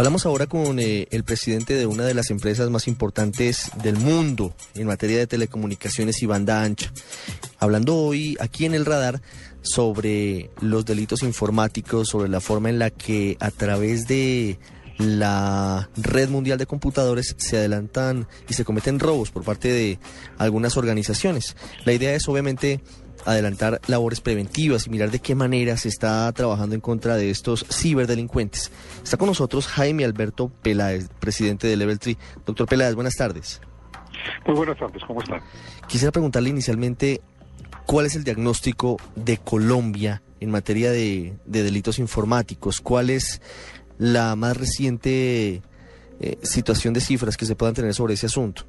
Hablamos ahora con eh, el presidente de una de las empresas más importantes del mundo en materia de telecomunicaciones y banda ancha. Hablando hoy aquí en el radar sobre los delitos informáticos, sobre la forma en la que a través de la red mundial de computadores se adelantan y se cometen robos por parte de algunas organizaciones. La idea es obviamente adelantar labores preventivas y mirar de qué manera se está trabajando en contra de estos ciberdelincuentes. Está con nosotros Jaime Alberto Peláez, presidente de Level 3. Doctor Peláez, buenas tardes. Muy buenas tardes, ¿cómo están? Quisiera preguntarle inicialmente cuál es el diagnóstico de Colombia en materia de, de delitos informáticos, cuál es la más reciente eh, situación de cifras que se puedan tener sobre ese asunto.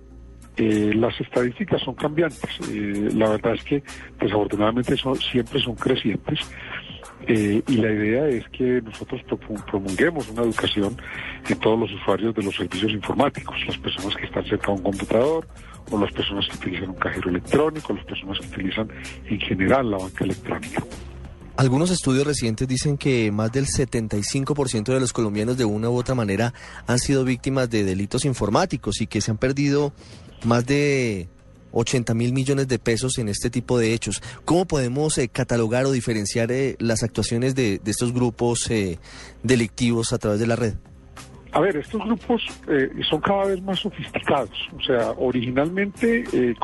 Eh, las estadísticas son cambiantes. Eh, la verdad es que desafortunadamente son, siempre son crecientes. Eh, y la idea es que nosotros promulguemos una educación en todos los usuarios de los servicios informáticos, las personas que están cerca de un computador, o las personas que utilizan un cajero electrónico, las personas que utilizan en general la banca electrónica. Algunos estudios recientes dicen que más del 75% de los colombianos de una u otra manera han sido víctimas de delitos informáticos y que se han perdido más de 80 mil millones de pesos en este tipo de hechos. ¿Cómo podemos eh, catalogar o diferenciar eh, las actuaciones de, de estos grupos eh, delictivos a través de la red? A ver, estos grupos eh, son cada vez más sofisticados. O sea, originalmente eh,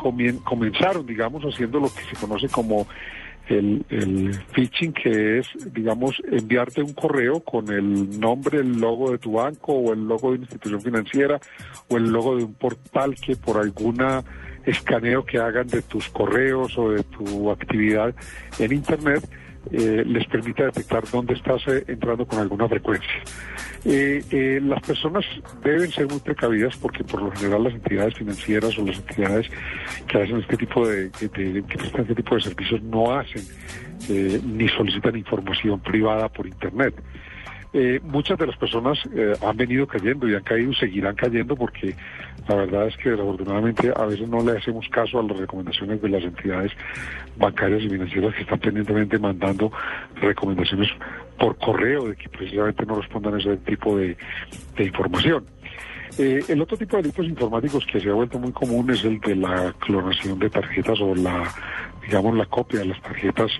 comenzaron, digamos, haciendo lo que se conoce como el, el phishing, que es, digamos, enviarte un correo con el nombre, el logo de tu banco o el logo de una institución financiera o el logo de un portal que por alguna escaneo que hagan de tus correos o de tu actividad en Internet eh, les permite detectar dónde estás eh, entrando con alguna frecuencia. Eh, eh, las personas deben ser muy precavidas porque por lo general las entidades financieras o las entidades que hacen este tipo de, de- de- que prestan este tipo de servicios no hacen eh, ni solicitan información privada por internet. Eh, muchas de las personas eh, han venido cayendo y han caído y seguirán cayendo porque la verdad es que desafortunadamente a veces no le hacemos caso a las recomendaciones de las entidades bancarias y financieras que están pendientemente mandando recomendaciones por correo de que precisamente no respondan ese tipo de, de información. Eh, el otro tipo de delitos informáticos que se ha vuelto muy común es el de la clonación de tarjetas o la, digamos, la copia de las tarjetas,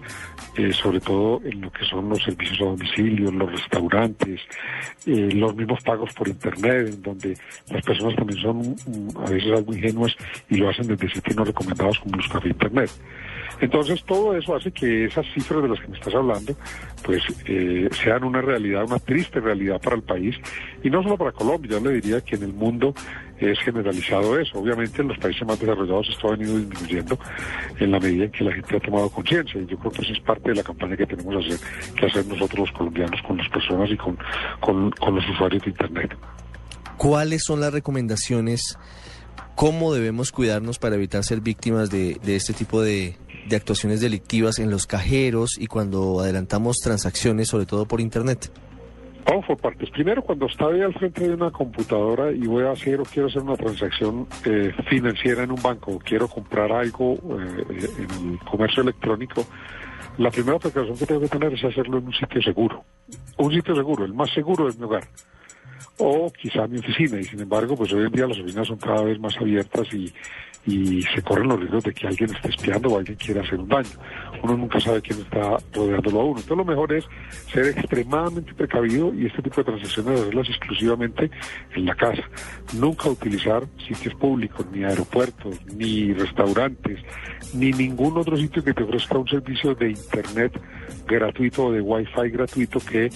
eh, sobre todo en lo que son los servicios a domicilio, los restaurantes, eh, los mismos pagos por internet, en donde las personas también son mm, a veces algo ingenuas y lo hacen desde sitios no recomendados como los cafés internet. Entonces todo eso hace que esas cifras de las que me estás hablando, pues eh, sean una realidad, una triste realidad para el país y no solo para Colombia. Yo le diría que en el mundo es generalizado eso. Obviamente en los países más desarrollados esto ha venido disminuyendo en la medida en que la gente ha tomado conciencia y yo creo que eso es parte de la campaña que tenemos que hacer, que hacer nosotros los colombianos con las personas y con, con, con los usuarios de Internet. ¿Cuáles son las recomendaciones? ¿Cómo debemos cuidarnos para evitar ser víctimas de, de este tipo de, de actuaciones delictivas en los cajeros y cuando adelantamos transacciones, sobre todo por Internet? Vamos por partes. Primero, cuando estoy al frente de una computadora y voy a hacer o quiero hacer una transacción eh, financiera en un banco o quiero comprar algo eh, en el comercio electrónico, la primera precaución que tengo que tener es hacerlo en un sitio seguro. Un sitio seguro, el más seguro es mi hogar. O quizá mi oficina. Y sin embargo, pues hoy en día las oficinas son cada vez más abiertas y, y se corren los riesgos de que alguien esté espiando o alguien quiera hacer un daño. Uno nunca sabe quién está rodeándolo a uno. Entonces lo mejor es ser extremadamente precavido y este tipo de transacciones hacerlas exclusivamente en la casa. Nunca utilizar sitios públicos, ni aeropuertos, ni restaurantes, ni ningún otro sitio que te ofrezca un servicio de internet gratuito o de wifi gratuito que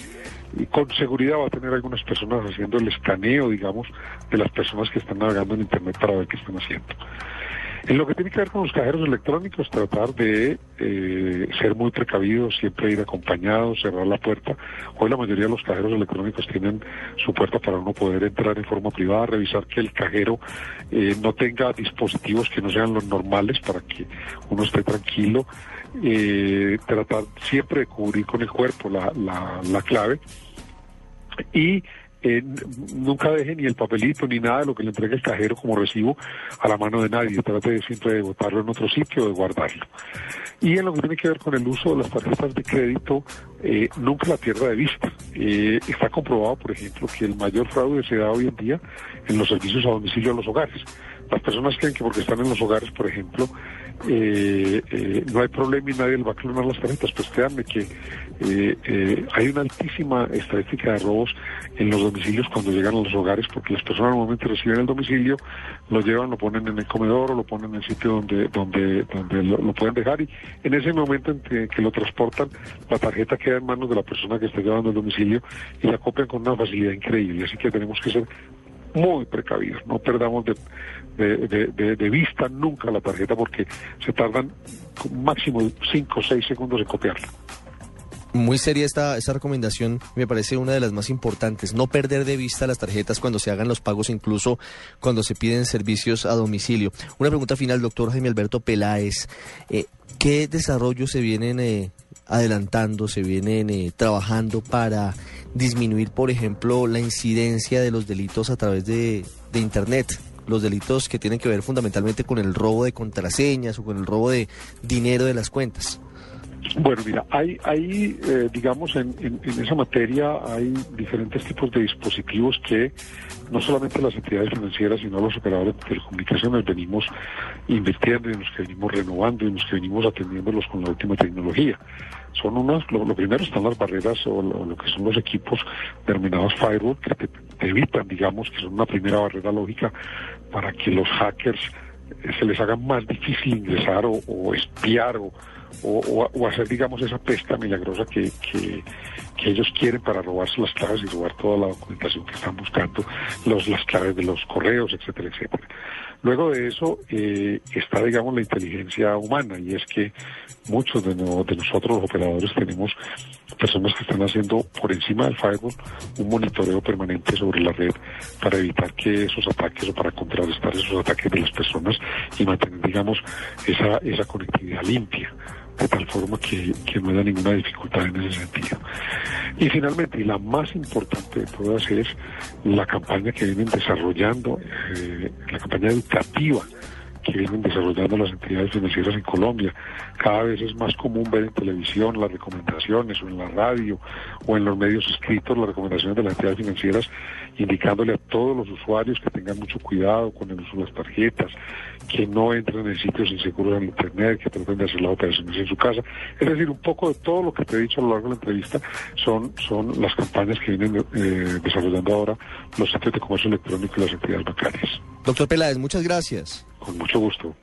y con seguridad va a tener algunas personas haciendo el escaneo, digamos, de las personas que están navegando en Internet para ver qué están haciendo. En lo que tiene que ver con los cajeros electrónicos, tratar de eh, ser muy precavidos, siempre ir acompañados, cerrar la puerta. Hoy la mayoría de los cajeros electrónicos tienen su puerta para uno poder entrar en forma privada, revisar que el cajero eh, no tenga dispositivos que no sean los normales para que uno esté tranquilo. Eh, tratar siempre de cubrir con el cuerpo la, la, la clave y eh, nunca deje ni el papelito ni nada de lo que le entregue el cajero como recibo a la mano de nadie. Trate siempre de botarlo en otro sitio o de guardarlo. Y en lo que tiene que ver con el uso de las tarjetas de crédito, eh, nunca la pierda de vista. Eh, está comprobado, por ejemplo, que el mayor fraude se da hoy en día en los servicios a domicilio a los hogares. Las personas creen que porque están en los hogares, por ejemplo, eh, eh, no hay problema y nadie le va a clonar las tarjetas. Pues créanme que eh, eh, hay una altísima estadística de robos en los domicilios cuando llegan a los hogares, porque las personas normalmente reciben el domicilio, lo llevan, lo ponen en el comedor o lo ponen en el sitio donde donde donde lo, lo pueden dejar y en ese momento en que, que, lo transportan, la tarjeta queda en manos de la persona que está llevando el domicilio y la copian con una facilidad increíble. Así que tenemos que ser muy precavidos, no perdamos de, de, vista nunca la tarjeta porque se tardan máximo 5 o 6 segundos en copiarla. Muy seria esta, esta recomendación, me parece una de las más importantes. No perder de vista las tarjetas cuando se hagan los pagos, incluso cuando se piden servicios a domicilio. Una pregunta final, doctor Jaime Alberto Peláez. Eh, ¿Qué desarrollos se vienen eh, adelantando, se vienen eh, trabajando para disminuir, por ejemplo, la incidencia de los delitos a través de, de Internet? Los delitos que tienen que ver fundamentalmente con el robo de contraseñas o con el robo de dinero de las cuentas. Bueno, mira, hay, hay eh, digamos, en, en, en, esa materia hay diferentes tipos de dispositivos que no solamente las entidades financieras, sino los operadores de telecomunicaciones venimos invirtiendo en los que venimos renovando en los que venimos atendiéndolos con la última tecnología. Son unas, lo, primero están las barreras o lo, que son los equipos denominados firewall que te, evitan, digamos, que son una primera barrera lógica para que los hackers se les haga más difícil ingresar o, o espiar o, o, hacer, digamos, esa pesca milagrosa que, que, que, ellos quieren para robarse las claves y robar toda la documentación que están buscando, los, las claves de los correos, etcétera, etcétera. Luego de eso eh, está, digamos, la inteligencia humana y es que muchos de, no, de nosotros los operadores tenemos personas que están haciendo por encima del firewall un monitoreo permanente sobre la red para evitar que esos ataques o para contrarrestar esos ataques de las personas y mantener, digamos, esa, esa conectividad limpia de tal forma que, que, no haya ninguna dificultad en ese sentido. Y finalmente, y la más importante de todas es la campaña que vienen desarrollando, eh, la campaña educativa que vienen desarrollando las entidades financieras en Colombia. Cada vez es más común ver en televisión las recomendaciones o en la radio o en los medios escritos las recomendaciones de las entidades financieras indicándole a todos los usuarios que tengan mucho cuidado con el uso de las tarjetas, que no entren en sitios inseguros en Internet, que traten de hacer las operaciones en su casa. Es decir, un poco de todo lo que te he dicho a lo largo de la entrevista son, son las campañas que vienen eh, desarrollando ahora los centros de comercio electrónico y las entidades bancarias. Doctor Peláez, muchas gracias. Con mucho gusto.